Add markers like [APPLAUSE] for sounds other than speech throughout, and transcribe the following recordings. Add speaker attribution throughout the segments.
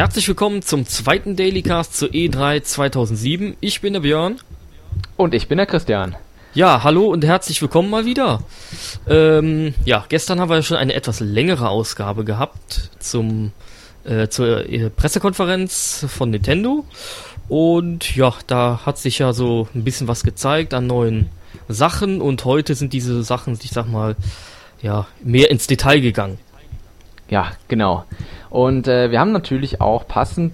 Speaker 1: Herzlich willkommen zum zweiten Dailycast zur E3 2007. Ich bin der Björn.
Speaker 2: Und ich bin der Christian.
Speaker 1: Ja, hallo und herzlich willkommen mal wieder. Ähm, ja, gestern haben wir schon eine etwas längere Ausgabe gehabt zum äh, zur äh, Pressekonferenz von Nintendo. Und ja, da hat sich ja so ein bisschen was gezeigt an neuen Sachen und heute sind diese Sachen, ich sag mal, ja, mehr ins Detail gegangen.
Speaker 2: Ja, genau. Und äh, wir haben natürlich auch passend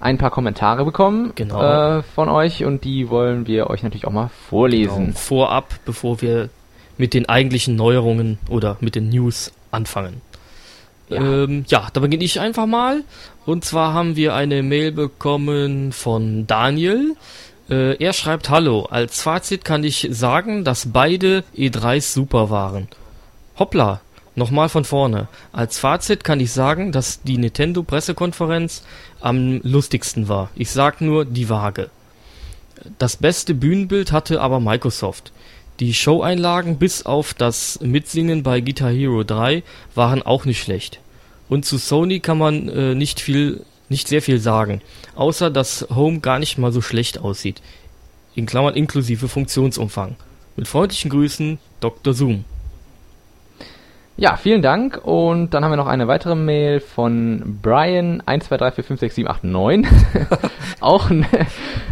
Speaker 2: ein paar Kommentare bekommen
Speaker 1: genau.
Speaker 2: äh, von euch und die wollen wir euch natürlich auch mal vorlesen. Genau.
Speaker 1: Vorab, bevor wir mit den eigentlichen Neuerungen oder mit den News anfangen. Ja, ähm, ja da beginne ich einfach mal. Und zwar haben wir eine Mail bekommen von Daniel. Äh, er schreibt Hallo. Als Fazit kann ich sagen, dass beide E3s super waren. Hoppla, Nochmal von vorne. Als Fazit kann ich sagen, dass die Nintendo Pressekonferenz am lustigsten war. Ich sag nur die Waage. Das beste Bühnenbild hatte aber Microsoft. Die Showeinlagen bis auf das Mitsingen bei Guitar Hero 3 waren auch nicht schlecht. Und zu Sony kann man äh, nicht viel, nicht sehr viel sagen, außer dass Home gar nicht mal so schlecht aussieht. In Klammern inklusive Funktionsumfang. Mit freundlichen Grüßen, Dr. Zoom.
Speaker 2: Ja, vielen Dank. Und dann haben wir noch eine weitere Mail von Brian 123456789. [LAUGHS] Auch ein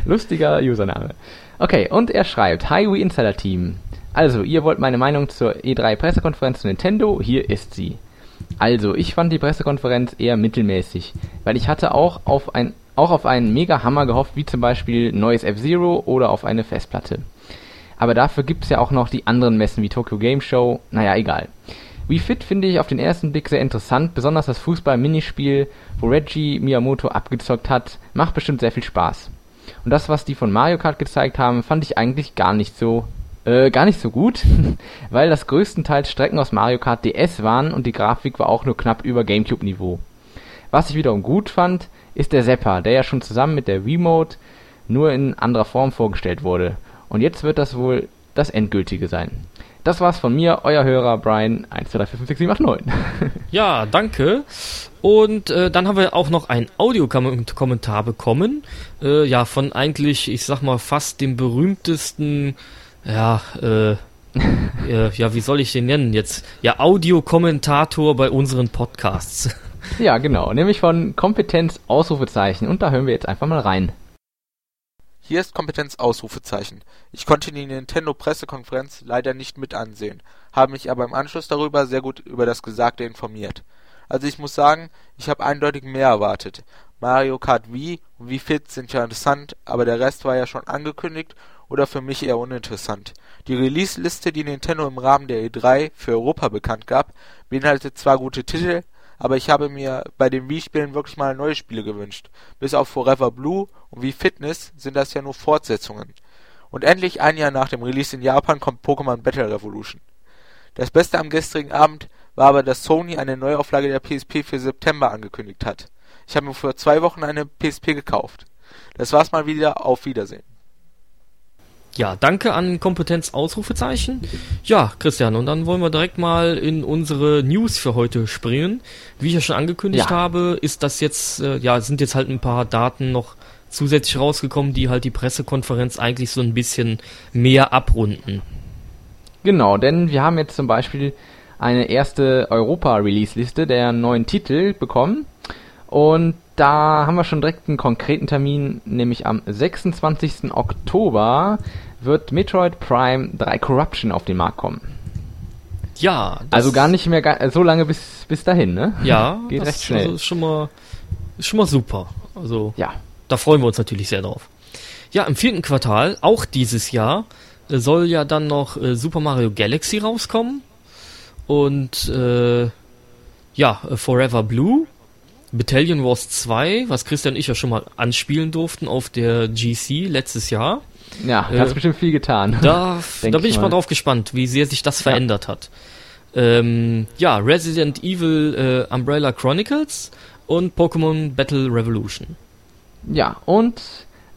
Speaker 2: lustiger Username. Okay, und er schreibt, Hi, We Insider Team. Also, ihr wollt meine Meinung zur E3 Pressekonferenz zu Nintendo? Hier ist sie. Also, ich fand die Pressekonferenz eher mittelmäßig, weil ich hatte auch auf ein auch auf einen Mega-Hammer gehofft, wie zum Beispiel neues F-Zero oder auf eine Festplatte. Aber dafür gibt's ja auch noch die anderen Messen wie Tokyo Game Show, naja, egal. Wii Fit finde ich auf den ersten Blick sehr interessant, besonders das Fußball-Minispiel, wo Reggie Miyamoto abgezockt hat, macht bestimmt sehr viel Spaß. Und das, was die von Mario Kart gezeigt haben, fand ich eigentlich gar nicht so, äh, gar nicht so gut, [LAUGHS] weil das größtenteils Strecken aus Mario Kart DS waren und die Grafik war auch nur knapp über Gamecube-Niveau. Was ich wiederum gut fand, ist der Zapper, der ja schon zusammen mit der Wiimote nur in anderer Form vorgestellt wurde. Und jetzt wird das wohl das endgültige sein. Das war's von mir, euer Hörer Brian 123456789. [LAUGHS]
Speaker 1: ja, danke. Und äh, dann haben wir auch noch einen Audiokommentar bekommen. Äh, ja, von eigentlich, ich sag mal, fast dem berühmtesten, ja, äh, [LAUGHS] äh, ja, wie soll ich den nennen jetzt? Ja, Audiokommentator bei unseren Podcasts. [LAUGHS]
Speaker 2: ja, genau, nämlich von Kompetenz Ausrufezeichen. Und da hören wir jetzt einfach mal rein.
Speaker 3: Hier ist Kompetenz Ausrufezeichen. Ich konnte die Nintendo-Pressekonferenz leider nicht mit ansehen, habe mich aber im Anschluss darüber sehr gut über das Gesagte informiert. Also ich muss sagen, ich habe eindeutig mehr erwartet. Mario Kart Wii und Wii Fit sind ja interessant, aber der Rest war ja schon angekündigt oder für mich eher uninteressant. Die Release-Liste, die Nintendo im Rahmen der E3 für Europa bekannt gab, beinhaltet zwar gute Titel, aber ich habe mir bei den Wii-Spielen wirklich mal neue Spiele gewünscht. Bis auf Forever Blue und Wii Fitness sind das ja nur Fortsetzungen. Und endlich ein Jahr nach dem Release in Japan kommt Pokémon Battle Revolution. Das Beste am gestrigen Abend war aber, dass Sony eine Neuauflage der PSP für September angekündigt hat. Ich habe mir vor zwei Wochen eine PSP gekauft. Das war's mal wieder. Auf Wiedersehen.
Speaker 1: Ja, danke an Kompetenz Ausrufezeichen. Ja, Christian, und dann wollen wir direkt mal in unsere News für heute springen. Wie ich ja schon angekündigt ja. habe, ist das jetzt, äh, ja, sind jetzt halt ein paar Daten noch zusätzlich rausgekommen, die halt die Pressekonferenz eigentlich so ein bisschen mehr abrunden.
Speaker 2: Genau, denn wir haben jetzt zum Beispiel eine erste Europa-Release-Liste der neuen Titel bekommen. Und da haben wir schon direkt einen konkreten Termin, nämlich am 26. Oktober wird Metroid Prime 3 Corruption auf den Markt kommen.
Speaker 1: Ja.
Speaker 2: Also gar nicht mehr so lange bis, bis dahin, ne?
Speaker 1: Ja. [LAUGHS] Geht recht schnell. Also ist schon mal, ist schon mal super. Also.
Speaker 2: Ja.
Speaker 1: Da freuen wir uns natürlich sehr drauf. Ja, im vierten Quartal, auch dieses Jahr, äh, soll ja dann noch äh, Super Mario Galaxy rauskommen. Und, äh, ja, Forever Blue. Battalion Wars 2, was Christian und ich ja schon mal anspielen durften auf der GC letztes Jahr.
Speaker 2: Ja, da äh, bestimmt viel getan.
Speaker 1: Da, [LAUGHS] da bin ich mal. mal drauf gespannt, wie sehr sich das verändert ja. hat. Ähm, ja, Resident Evil äh, Umbrella Chronicles und Pokémon Battle Revolution.
Speaker 2: Ja, und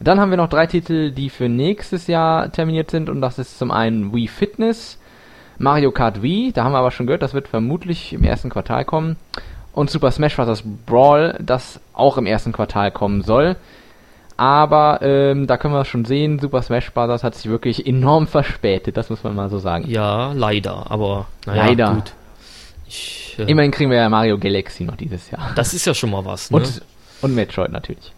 Speaker 2: dann haben wir noch drei Titel, die für nächstes Jahr terminiert sind und das ist zum einen Wii Fitness, Mario Kart Wii, da haben wir aber schon gehört, das wird vermutlich im ersten Quartal kommen und Super Smash Bros. Brawl, das auch im ersten Quartal kommen soll. Aber ähm, da können wir schon sehen, Super Smash Bros. hat sich wirklich enorm verspätet, das muss man mal so sagen.
Speaker 1: Ja, leider, aber
Speaker 2: naja, leider. gut. Ich, äh, Immerhin kriegen wir ja Mario Galaxy noch dieses Jahr.
Speaker 1: Das ist ja schon mal was, ne?
Speaker 2: Und, und Metroid natürlich.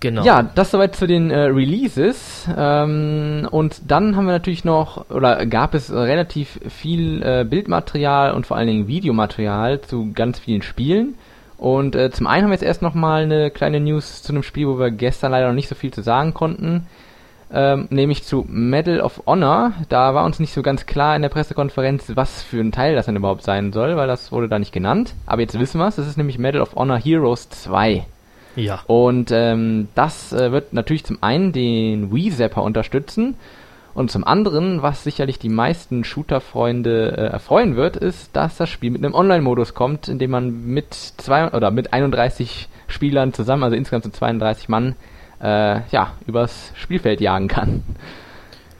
Speaker 1: Genau.
Speaker 2: Ja, das soweit zu den äh, Releases. Ähm, und dann haben wir natürlich noch, oder gab es relativ viel äh, Bildmaterial und vor allen Dingen Videomaterial zu ganz vielen Spielen. Und äh, zum einen haben wir jetzt erst nochmal eine kleine News zu einem Spiel, wo wir gestern leider noch nicht so viel zu sagen konnten. Ähm, nämlich zu Medal of Honor. Da war uns nicht so ganz klar in der Pressekonferenz, was für ein Teil das denn überhaupt sein soll, weil das wurde da nicht genannt. Aber jetzt wissen wir es. Das ist nämlich Medal of Honor Heroes 2.
Speaker 1: Ja.
Speaker 2: Und ähm, das äh, wird natürlich zum einen den Wii-Zapper unterstützen und zum anderen, was sicherlich die meisten Shooter-Freunde äh, erfreuen wird, ist, dass das Spiel mit einem Online-Modus kommt, in dem man mit zwei oder mit 31 Spielern zusammen, also insgesamt sind 32 Mann, äh, ja, übers Spielfeld jagen kann.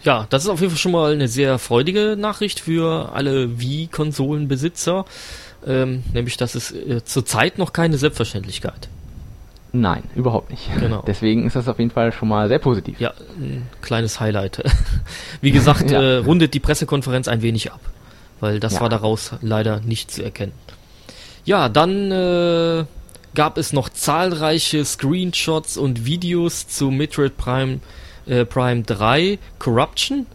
Speaker 1: Ja, das ist auf jeden Fall schon mal eine sehr freudige Nachricht für alle Wii-Konsolenbesitzer. Ähm, nämlich, dass es äh, zurzeit noch keine Selbstverständlichkeit.
Speaker 2: Nein, überhaupt nicht.
Speaker 1: Genau.
Speaker 2: Deswegen ist das auf jeden Fall schon mal sehr positiv.
Speaker 1: Ja, ein kleines Highlight. [LAUGHS] Wie gesagt, ja. äh, rundet die Pressekonferenz ein wenig ab, weil das ja. war daraus leider nicht zu erkennen. Ja, dann äh, gab es noch zahlreiche Screenshots und Videos zu Metroid Prime, äh, Prime 3 Corruption.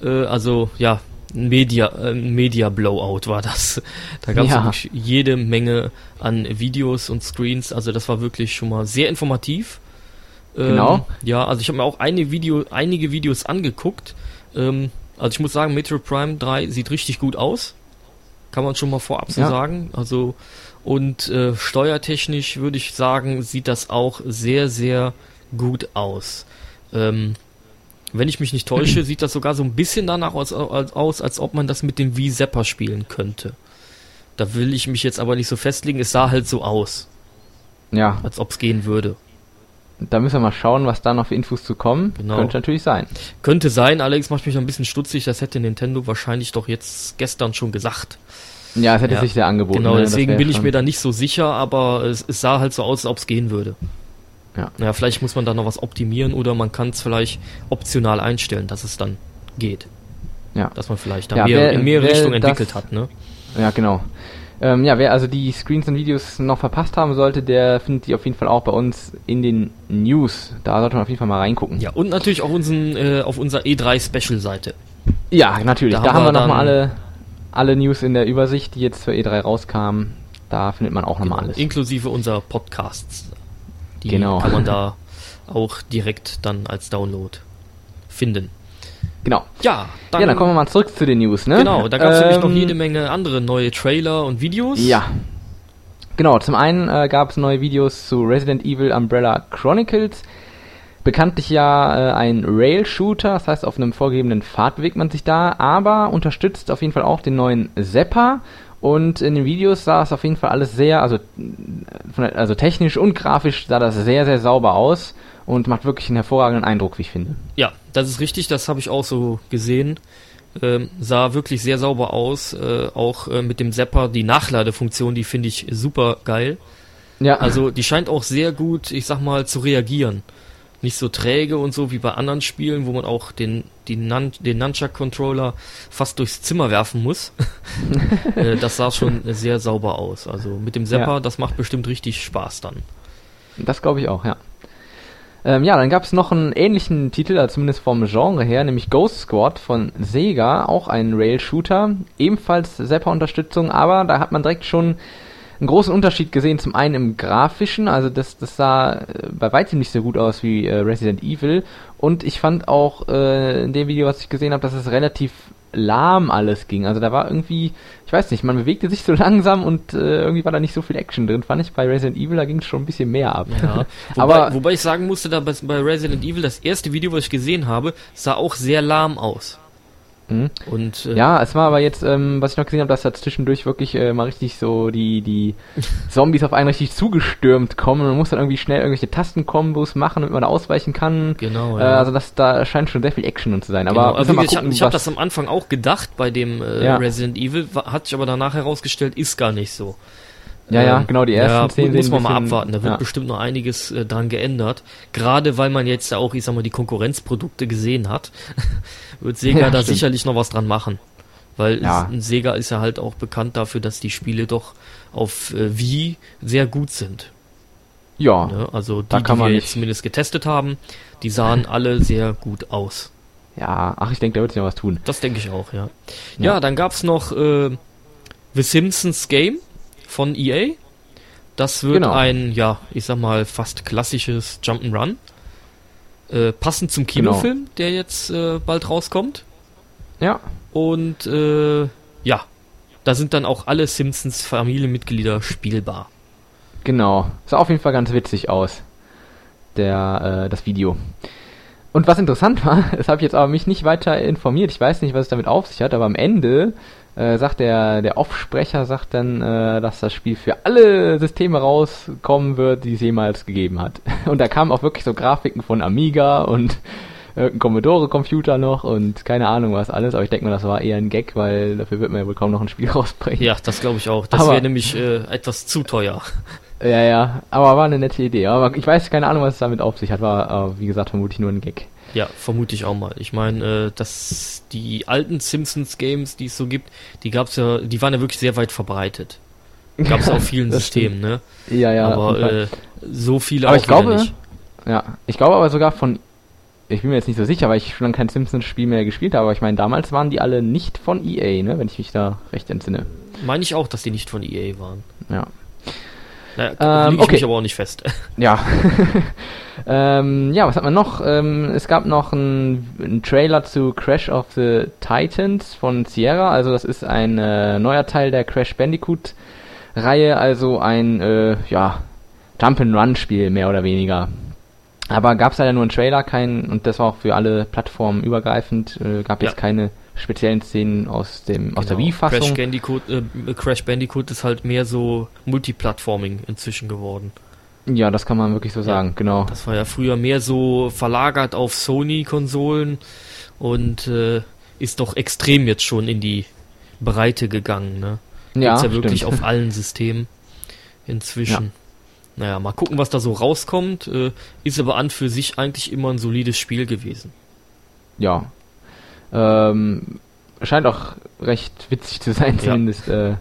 Speaker 1: Äh, also ja, Media, äh, Media Blowout war das. Da gab es ja. wirklich jede Menge an Videos und Screens. Also das war wirklich schon mal sehr informativ.
Speaker 2: Ähm, genau.
Speaker 1: Ja, also ich habe mir auch eine Video, einige Videos angeguckt. Ähm, also ich muss sagen, Metro Prime 3 sieht richtig gut aus. Kann man schon mal vorab so ja. sagen. Also und äh, steuertechnisch würde ich sagen, sieht das auch sehr, sehr gut aus. Ähm, wenn ich mich nicht täusche, [CLEARS THROAT] sieht das sogar so ein bisschen danach aus, aus, als ob man das mit dem Wii Zapper spielen könnte. Da will ich mich jetzt aber nicht so festlegen. Es sah halt so aus.
Speaker 2: Ja.
Speaker 1: Als ob es gehen würde.
Speaker 2: Da müssen wir mal schauen, was da noch für Infos zu kommen.
Speaker 1: Genau.
Speaker 2: Könnte natürlich sein.
Speaker 1: Könnte sein, allerdings macht mich noch ein bisschen stutzig. Das hätte Nintendo wahrscheinlich doch jetzt gestern schon gesagt.
Speaker 2: Ja, es hätte ja. sich sehr angeboten.
Speaker 1: Genau, ne? deswegen bin ich mir da nicht so sicher, aber es, es sah halt so aus, als ob es gehen würde.
Speaker 2: Ja.
Speaker 1: ja, vielleicht muss man da noch was optimieren oder man kann es vielleicht optional einstellen, dass es dann geht.
Speaker 2: Ja.
Speaker 1: Dass man vielleicht da ja, mehr, wer, in mehrere Richtungen entwickelt hat, ne?
Speaker 2: Ja, genau. Ähm, ja, wer also die Screens und Videos noch verpasst haben sollte, der findet die auf jeden Fall auch bei uns in den News. Da sollte man auf jeden Fall mal reingucken.
Speaker 1: Ja, und natürlich auch unseren, äh, auf unserer E3 Special Seite.
Speaker 2: Ja, natürlich. Da, da haben wir, wir nochmal alle, alle News in der Übersicht, die jetzt für E3 rauskamen. Da findet man auch nochmal genau, alles.
Speaker 1: Inklusive unserer Podcasts. Die
Speaker 2: genau.
Speaker 1: kann man da auch direkt dann als Download finden.
Speaker 2: Genau.
Speaker 1: Ja,
Speaker 2: dann, ja, dann kommen wir mal zurück zu den News, ne?
Speaker 1: Genau, da gab es ähm, nämlich noch ähm, jede Menge andere neue Trailer und Videos.
Speaker 2: Ja. Genau, zum einen äh, gab es neue Videos zu Resident Evil Umbrella Chronicles. Bekanntlich ja äh, ein Rail-Shooter, das heißt auf einem vorgegebenen Pfad bewegt man sich da, aber unterstützt auf jeden Fall auch den neuen Zepper und in den Videos sah es auf jeden Fall alles sehr, also, also technisch und grafisch sah das sehr, sehr sauber aus und macht wirklich einen hervorragenden Eindruck, wie ich finde.
Speaker 1: Ja, das ist richtig, das habe ich auch so gesehen. Ähm, sah wirklich sehr sauber aus, äh, auch äh, mit dem Zapper, die Nachladefunktion, die finde ich super geil. Ja. Also die scheint auch sehr gut, ich sag mal, zu reagieren nicht so träge und so wie bei anderen Spielen, wo man auch den, den, Nun den Nunchuck-Controller fast durchs Zimmer werfen muss. [LAUGHS] äh, das sah schon sehr sauber aus. Also mit dem Zapper, ja. das macht bestimmt richtig Spaß dann.
Speaker 2: Das glaube ich auch, ja. Ähm, ja, dann gab es noch einen ähnlichen Titel, also zumindest vom Genre her, nämlich Ghost Squad von Sega, auch ein Rail-Shooter, ebenfalls Zapper-Unterstützung, aber da hat man direkt schon einen großen Unterschied gesehen. Zum einen im Grafischen, also das, das sah äh, bei weitem nicht so gut aus wie äh, Resident Evil. Und ich fand auch äh, in dem Video, was ich gesehen habe, dass es relativ lahm alles ging. Also da war irgendwie, ich weiß nicht, man bewegte sich so [LAUGHS] langsam und äh, irgendwie war da nicht so viel Action drin, fand ich. Bei Resident Evil, da ging es schon ein bisschen mehr ab.
Speaker 1: Ja. [LAUGHS] wobei, Aber wobei ich sagen musste, da bei Resident Evil, das erste Video, was ich gesehen habe, sah auch sehr lahm aus.
Speaker 2: Mhm. Und, äh, ja, es war aber jetzt, ähm, was ich noch gesehen habe, dass da zwischendurch wirklich äh, mal richtig so die, die [LAUGHS] Zombies auf einen richtig zugestürmt kommen. Man muss dann irgendwie schnell irgendwelche Tastenkombos machen, damit man da ausweichen kann.
Speaker 1: Genau.
Speaker 2: Äh, ja. Äh, also das, da scheint schon sehr viel Action zu sein. Aber
Speaker 1: genau. also ich habe hab das am Anfang auch gedacht bei dem äh, ja. Resident Evil, hat sich aber danach herausgestellt, ist gar nicht so.
Speaker 2: Ja, ja,
Speaker 1: Ähm,
Speaker 2: genau, die ersten
Speaker 1: ja,
Speaker 2: zehn
Speaker 1: muss man mal abwarten. Da wird
Speaker 2: ja.
Speaker 1: bestimmt noch einiges äh, dran geändert. Gerade weil man jetzt ja auch, ich sag mal, die Konkurrenzprodukte gesehen hat, [LAUGHS] wird Sega
Speaker 2: Ja,
Speaker 1: da
Speaker 2: stimmt.
Speaker 1: sicherlich noch was dran machen. Weil
Speaker 2: Ja.
Speaker 1: es, Sega ist ja halt auch bekannt dafür, dass die Spiele doch auf äh, Wii sehr gut sind.
Speaker 2: Ja,
Speaker 1: Ne? Also
Speaker 2: Da
Speaker 1: die,
Speaker 2: kann
Speaker 1: die wir
Speaker 2: man
Speaker 1: jetzt zumindest getestet haben, die sahen [LAUGHS] alle sehr gut aus.
Speaker 2: ja, ach, ich denke, da wird sich noch was tun.
Speaker 1: Das denke ich auch, ja.
Speaker 2: Ja.
Speaker 1: Ja, dann gab's noch äh, The Simpsons Game von EA. Das wird
Speaker 2: Genau.
Speaker 1: ein, ja, ich sag mal, fast klassisches Jump'n'Run. Äh, passend zum
Speaker 2: Genau.
Speaker 1: Kinofilm, der jetzt äh, bald rauskommt.
Speaker 2: Ja,
Speaker 1: Und äh, ja, da sind dann auch alle Simpsons Familienmitglieder spielbar.
Speaker 2: genau. Sah auf jeden Fall ganz witzig aus, der, äh, das Video. Und was interessant [LAUGHS] war, das habe ich jetzt aber mich nicht weiter informiert. Ich weiß nicht, was es damit auf sich hat, aber am Ende äh, sagt der, der Off-Sprecher sagt dann, äh, dass das Spiel für alle Systeme rauskommen wird, die es jemals gegeben hat. [LAUGHS] Und da kamen auch wirklich so Grafiken von Amiga und irgendein Commodore-Computer noch und keine Ahnung was alles. Aber ich denke mal, das war eher ein Gag, weil dafür wird man ja wohl kaum noch ein Spiel [LAUGHS] rausbringen.
Speaker 1: Ja, das glaube ich auch. Das wäre nämlich äh, etwas zu teuer.
Speaker 2: Ja, ja, aber war eine nette Idee. Aber ich weiß keine Ahnung, was es damit auf sich hat. War, äh, wie gesagt, vermutlich nur ein Gag.
Speaker 1: Ja, vermute ich auch mal. Ich meine, äh, dass die alten Simpsons Games, die es so gibt, die gab's ja, die waren ja wirklich sehr weit verbreitet. Gab's auf [LAUGHS] vielen Systemen, ne?
Speaker 2: Ja, ja.
Speaker 1: aber äh, so viele
Speaker 2: Aber
Speaker 1: auch
Speaker 2: ich glaube,
Speaker 1: nicht.
Speaker 2: ja, ich glaube aber sogar von, ich bin mir jetzt nicht so sicher, weil ich schon lange kein Simpsons-Spiel mehr gespielt habe, aber ich meine, damals waren die alle nicht von EA, ne, wenn ich mich da recht entsinne.
Speaker 1: Meine ich auch, dass die nicht von EA waren.
Speaker 2: Ja.
Speaker 1: Naja,
Speaker 2: Ähm, okay.
Speaker 1: mich aber auch nicht fest. [LAUGHS]
Speaker 2: Ja. [LAUGHS] ähm, ja, was hat man noch? Ähm, es gab noch einen Trailer zu Crash of the Titans von Sierra. Also das ist ein äh, neuer Teil der Crash Bandicoot Reihe, also ein äh, ja Jump-and-Run-Spiel mehr oder weniger. Aber gab es leider nur einen Trailer, kein und das war auch für alle Plattformen übergreifend. Äh, gab
Speaker 1: Ja.
Speaker 2: jetzt keine speziellen Szenen aus dem aus der
Speaker 1: Genau.
Speaker 2: Wii-Fassung.
Speaker 1: Crash Bandicoot, äh, Crash Bandicoot ist halt mehr so Multiplattforming inzwischen geworden.
Speaker 2: Ja, das kann man wirklich so
Speaker 1: Ja.
Speaker 2: sagen, genau.
Speaker 1: Das war ja früher mehr so verlagert auf Sony-Konsolen und äh, ist doch extrem jetzt schon in die Breite gegangen. Ne?
Speaker 2: Ja,
Speaker 1: Gibt's ja wirklich
Speaker 2: stimmt.
Speaker 1: auf [LAUGHS] allen Systemen inzwischen. Naja, mal gucken, was da so rauskommt. Äh, ist aber an für sich eigentlich immer ein solides Spiel gewesen.
Speaker 2: Ja. Ähm, scheint auch recht witzig zu sein,
Speaker 1: Ja.
Speaker 2: zumindest äh,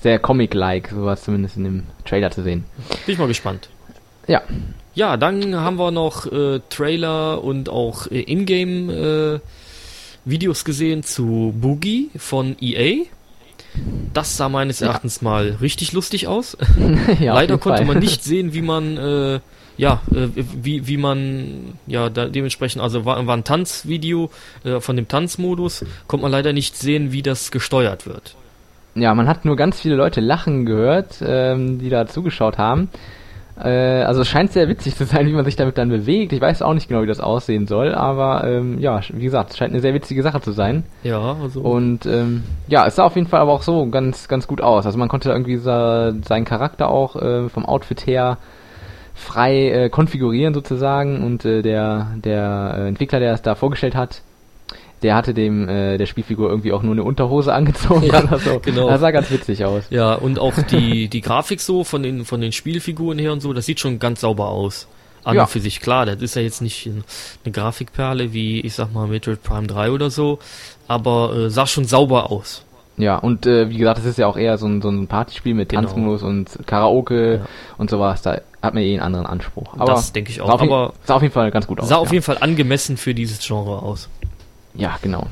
Speaker 2: sehr Comic-like, sowas zumindest in dem Trailer zu sehen.
Speaker 1: Bin ich mal gespannt.
Speaker 2: Ja.
Speaker 1: Ja, dann haben wir noch äh, Trailer und auch äh, Ingame äh, Videos gesehen zu Boogie von EA. Das sah meines
Speaker 2: Ja.
Speaker 1: Erachtens mal richtig lustig aus. [LAUGHS]
Speaker 2: ja,
Speaker 1: Leider konnte man nicht sehen, wie man äh, ja, äh, wie, wie man ja da dementsprechend, also war, war ein Tanzvideo äh, von dem Tanzmodus, konnte man leider nicht sehen, wie das gesteuert wird.
Speaker 2: Ja, man hat nur ganz viele Leute lachen gehört, ähm, die da zugeschaut haben. Äh, also es scheint sehr witzig zu sein, wie man sich damit dann bewegt. Ich weiß auch nicht genau, wie das aussehen soll, aber ähm, ja, wie gesagt, es scheint eine sehr witzige Sache zu sein.
Speaker 1: Ja, also
Speaker 2: Und ähm, ja, es sah auf jeden Fall aber auch so ganz, ganz gut aus. Also man konnte irgendwie sa seinen Charakter auch äh, vom Outfit her frei äh, konfigurieren sozusagen und äh, der der äh, Entwickler, der es da vorgestellt hat, der hatte dem äh, der Spielfigur irgendwie auch nur eine Unterhose angezogen
Speaker 1: Ja,
Speaker 2: oder so.
Speaker 1: genau.
Speaker 2: Das sah ganz witzig aus.
Speaker 1: Ja, und auch die, die Grafik so von den, von den Spielfiguren her und so, das sieht schon ganz sauber aus. An
Speaker 2: Ja.
Speaker 1: und für sich, klar, das ist ja jetzt nicht ein- eine Grafikperle wie, ich sag mal, Metroid Prime 3 oder so, aber äh, sah schon sauber aus.
Speaker 2: Ja, und äh, wie gesagt, es ist ja auch eher so ein, so ein Partyspiel mit
Speaker 1: Genau.
Speaker 2: Tanzmodus und Karaoke
Speaker 1: Ja.
Speaker 2: und sowas. Da hat man eh einen anderen Anspruch. Aber
Speaker 1: das denke ich
Speaker 2: sah
Speaker 1: auch.
Speaker 2: auf, je-
Speaker 1: Aber
Speaker 2: sah auf jeden Fall ganz gut aus.
Speaker 1: sah
Speaker 2: ja.
Speaker 1: auf jeden Fall angemessen für dieses Genre aus.
Speaker 2: Ja, genau.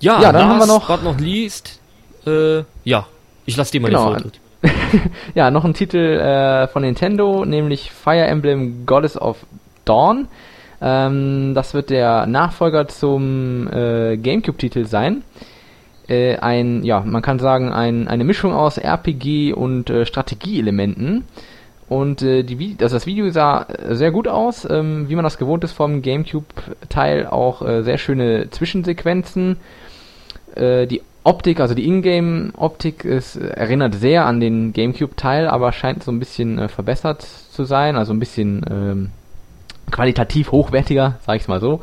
Speaker 1: Ja,
Speaker 2: Ja, dann haben wir noch-
Speaker 1: but not least, äh, ja, ich lasse dir mal
Speaker 2: Genau,
Speaker 1: den Vortritt. [LAUGHS]
Speaker 2: Ja, noch ein Titel äh, von Nintendo, nämlich Fire Emblem Goddess of Dawn. Ähm, das wird der Nachfolger zum äh, GameCube-Titel sein. Äh, ein, ja, man kann sagen, ein, eine Mischung aus RPG und äh, Strategieelementen. Und äh, die, also das Video sah äh, sehr gut aus, ähm, wie man das gewohnt ist vom GameCube-Teil, auch äh, sehr schöne Zwischensequenzen. Äh, die Optik, also die Ingame-Optik, äh, erinnert sehr an den GameCube-Teil, aber scheint so ein bisschen äh, verbessert zu sein, also ein bisschen ähm, qualitativ hochwertiger, sag ich's mal so.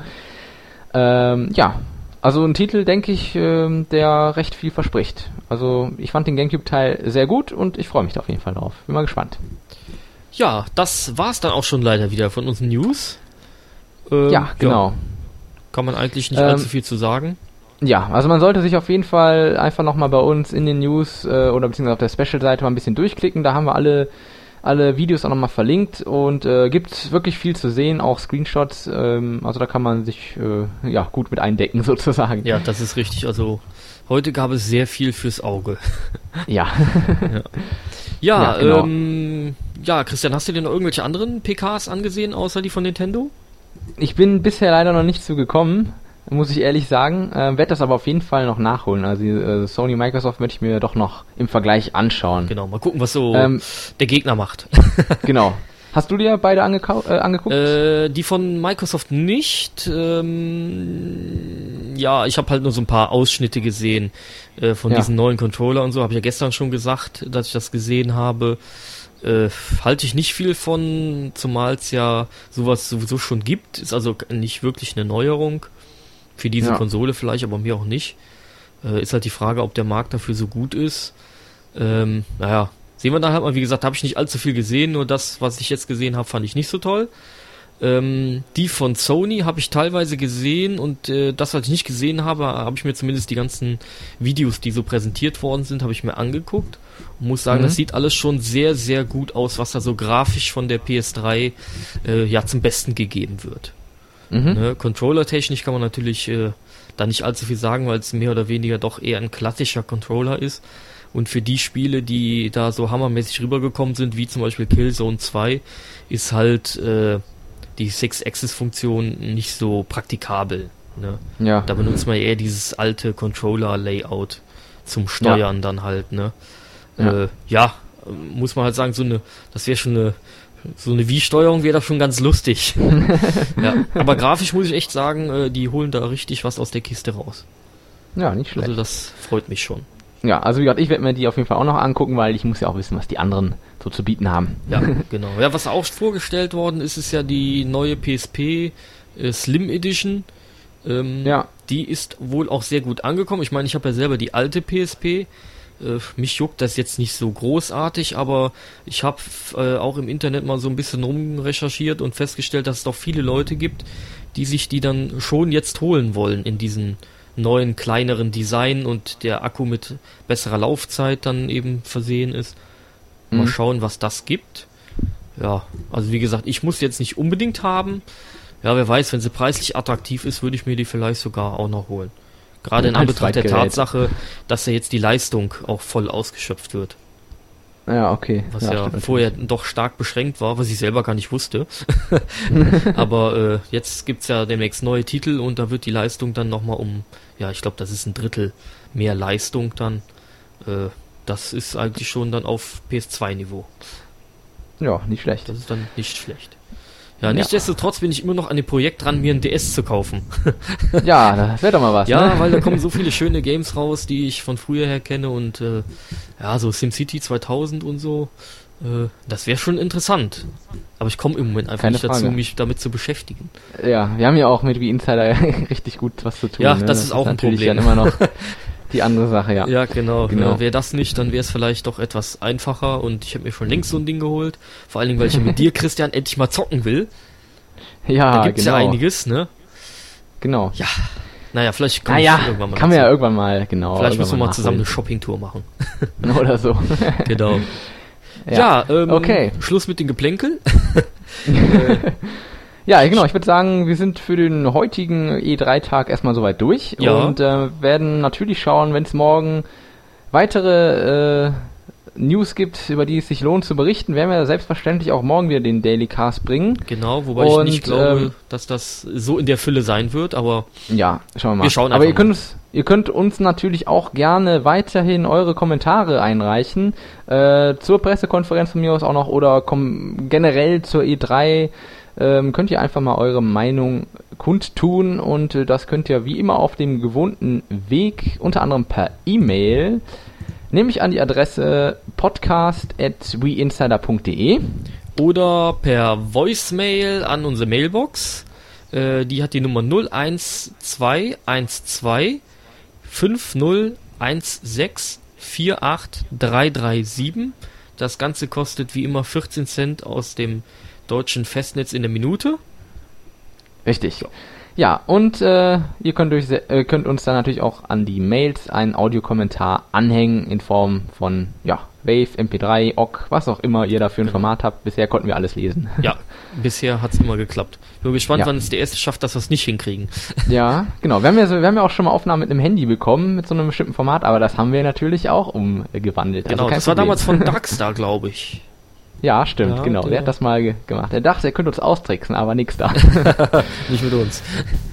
Speaker 2: Ähm, ja, also ein Titel, denke ich, ähm, der recht viel verspricht. Also ich fand den Gamecube-Teil sehr gut und ich freue mich da auf jeden Fall drauf. Bin mal gespannt.
Speaker 1: Ja, das war's dann auch schon leider wieder von unseren News.
Speaker 2: Ähm, ja, genau. Ja,
Speaker 1: kann man eigentlich nicht ähm, allzu viel zu sagen.
Speaker 2: Ja, also man sollte sich auf jeden Fall einfach nochmal bei uns in den News äh, oder beziehungsweise auf der Special-Seite mal ein bisschen durchklicken. Da haben wir alle alle Videos auch nochmal verlinkt und äh, gibt wirklich viel zu sehen, auch Screenshots. Ähm, also da kann man sich äh, ja gut mit eindecken [LAUGHS] sozusagen.
Speaker 1: Ja, das ist richtig. Also heute gab es sehr viel fürs Auge. [LAUGHS]
Speaker 2: Ja.
Speaker 1: ja. Ja, ja, genau. ähm, ja, Christian, hast du dir noch irgendwelche anderen PKs angesehen, außer die von Nintendo?
Speaker 2: Ich bin bisher leider noch nicht zugekommen muss ich ehrlich sagen. Äh, werde das aber auf jeden Fall noch nachholen. Also äh, Sony, Microsoft möchte ich mir doch noch im Vergleich anschauen.
Speaker 1: Genau, mal gucken, was so ähm, der Gegner macht. [LAUGHS]
Speaker 2: genau. Hast du dir beide äh, angeguckt?
Speaker 1: Äh, die von Microsoft nicht. Ähm, ja, ich habe halt nur so ein paar Ausschnitte gesehen äh, von ja. diesen neuen Controller und so. Habe ich ja gestern schon gesagt, dass ich das gesehen habe. Äh, halte ich nicht viel von, zumal es ja sowas sowieso schon gibt. Ist also nicht wirklich eine Neuerung. Für diese ja. Konsole vielleicht, aber mir auch nicht. Äh, ist halt die Frage, ob der Markt dafür so gut ist. Ähm, naja, sehen wir dann halt mal. Wie gesagt, habe ich nicht allzu viel gesehen, nur das, was ich jetzt gesehen habe, fand ich nicht so toll. Ähm, die von Sony habe ich teilweise gesehen und äh, das, was ich nicht gesehen habe, habe ich mir zumindest die ganzen Videos, die so präsentiert worden sind, habe ich mir angeguckt und muss sagen, mhm. das sieht alles schon sehr, sehr gut aus, was da so grafisch von der PS3 äh, ja zum Besten gegeben wird. Mhm. Ne, Controller-technisch kann man natürlich äh, da nicht allzu viel sagen, weil es mehr oder weniger doch eher ein klassischer Controller ist. Und für die Spiele, die da so hammermäßig rübergekommen sind, wie zum Beispiel Killzone 2, ist halt äh, die Six-Axis-Funktion nicht so praktikabel. Ne? Ja. Da benutzt man eher dieses alte Controller-Layout zum Steuern ja. dann halt. Ne? Ja. Äh, ja, muss man halt sagen, so eine, das wäre schon eine so eine Wii-Steuerung wäre doch schon ganz lustig. [LAUGHS] ja, aber grafisch muss ich echt sagen, äh, die holen da richtig was aus der Kiste raus.
Speaker 2: Ja, nicht schlecht.
Speaker 1: Also das freut mich schon.
Speaker 2: Ja, also wie gesagt, ich werde mir die auf jeden Fall auch noch angucken, weil ich muss ja auch wissen, was die anderen so zu bieten haben.
Speaker 1: Ja, [LAUGHS] genau. Ja, was auch vorgestellt worden ist, ist ja die neue PSP äh, Slim Edition. Ähm, ja. Die ist wohl auch sehr gut angekommen. Ich meine, ich habe ja selber die alte PSP äh, mich juckt das jetzt nicht so großartig, aber ich habe äh, auch im Internet mal so ein bisschen rumrecherchiert und festgestellt, dass es doch viele Leute gibt, die sich die dann schon jetzt holen wollen in diesen neuen, kleineren Design und der Akku mit besserer Laufzeit dann eben versehen ist. Mal mhm. schauen, was das gibt. Ja, also wie gesagt, ich muss jetzt nicht unbedingt haben. Ja, wer weiß, wenn sie preislich attraktiv ist, würde ich mir die vielleicht sogar auch noch holen. Gerade in Anbetracht der Tatsache, dass ja jetzt die Leistung auch voll ausgeschöpft wird.
Speaker 2: Ja, okay.
Speaker 1: Was
Speaker 2: ja,
Speaker 1: ja vorher doch stark beschränkt war, was ich selber gar nicht wusste. [LAUGHS] Aber äh, jetzt gibt's ja demnächst neue Titel und da wird die Leistung dann nochmal um, ja, ich glaube, das ist ein Drittel mehr Leistung dann. Äh, das ist eigentlich schon dann auf PS2-Niveau.
Speaker 2: Ja, nicht schlecht.
Speaker 1: Das ist dann nicht schlecht. Ja, nichtsdestotrotz bin ich immer noch an dem Projekt dran, mir ein DS zu kaufen. [LAUGHS]
Speaker 2: ja, das wäre doch mal was.
Speaker 1: Ja, ne? weil da kommen so viele schöne Games raus, die ich von früher her kenne und äh, ja, so SimCity 2000 und so. Äh, das wäre schon interessant. Aber ich komme im Moment einfach Keine nicht Frage. dazu, mich damit zu beschäftigen.
Speaker 2: Ja, wir haben ja auch mit wie Insider [LAUGHS] richtig gut was zu tun.
Speaker 1: Ja, ne? das, das, ist auch ein Problem.
Speaker 2: Immer noch [LAUGHS] die andere Sache, ja.
Speaker 1: Ja, genau. genau. Äh, wäre das nicht, dann wäre es vielleicht doch etwas einfacher und ich habe mir schon längst so ein Ding geholt. Vor allen Dingen, weil ich mit dir, [LAUGHS] Christian, endlich mal zocken will.
Speaker 2: Ja,
Speaker 1: Da gibt's genau. ja einiges, ne?
Speaker 2: Genau.
Speaker 1: Ja. Naja, vielleicht
Speaker 2: kann naja, irgendwann mal. Kann man ja irgendwann mal, genau.
Speaker 1: Vielleicht müssen wir mal zusammen eine Shopping-Tour machen. [LAUGHS]
Speaker 2: Oder so. [LAUGHS]
Speaker 1: genau. Ja, ja ähm, okay. Schluss mit den Geplänkel.
Speaker 2: Ja, genau. Ich würde sagen, wir sind für den heutigen E3-Tag erstmal soweit durch
Speaker 1: ja.
Speaker 2: und äh, werden natürlich schauen, wenn es morgen weitere äh, News gibt, über die es sich lohnt zu berichten, werden wir selbstverständlich auch morgen wieder den Daily Cast bringen.
Speaker 1: Genau, wobei und, ich nicht glaube, ähm, dass das so in der Fülle sein wird, aber
Speaker 2: ja, schauen wir mal.
Speaker 1: Wir schauen
Speaker 2: aber ihr könnt, uns, ihr könnt uns natürlich auch gerne weiterhin eure Kommentare einreichen äh, zur Pressekonferenz von mir aus auch noch oder generell zur E3 ähm, könnt ihr einfach mal eure Meinung kundtun und äh, das könnt ihr wie immer auf dem gewohnten Weg, unter anderem per E-Mail, nämlich an die Adresse podcast.weinsider.de
Speaker 1: oder per Voicemail an unsere Mailbox Äh, die hat die Nummer 01212 5016 48337. Das Ganze kostet wie immer 14 Cent aus dem deutschen Festnetz in der Minute.
Speaker 2: Richtig. Ja. Ja, und äh, ihr könnt, durch, äh, könnt uns dann natürlich auch an die Mails einen Audiokommentar anhängen in Form von ja, Wave, MP3, OGG, was auch immer ihr dafür ein Format habt. Bisher konnten wir alles lesen.
Speaker 1: Ja, [LAUGHS] bisher hat's immer geklappt. Bin gespannt, ja. wann es der erste schafft, dass wir es nicht hinkriegen. [LAUGHS]
Speaker 2: Ja, genau. Wir haben ja, so, wir haben ja auch schon mal Aufnahmen mit einem Handy bekommen, mit so einem bestimmten Format, aber das haben wir natürlich auch umgewandelt.
Speaker 1: Also genau, also das Problem. war damals von [LAUGHS] Darkstar, glaube ich.
Speaker 2: Ja, stimmt, ja, genau. Der, der hat das mal ge gemacht. Er dachte, er könnte uns austricksen, aber nix da. [LAUGHS]
Speaker 1: Nicht mit uns.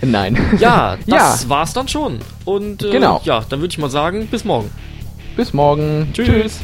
Speaker 2: Nein.
Speaker 1: Ja, [LAUGHS] das ja. war's dann schon. Und äh,
Speaker 2: genau.
Speaker 1: ja, dann würde ich mal sagen, bis morgen.
Speaker 2: Bis morgen.
Speaker 1: Tschüss. Tschüss.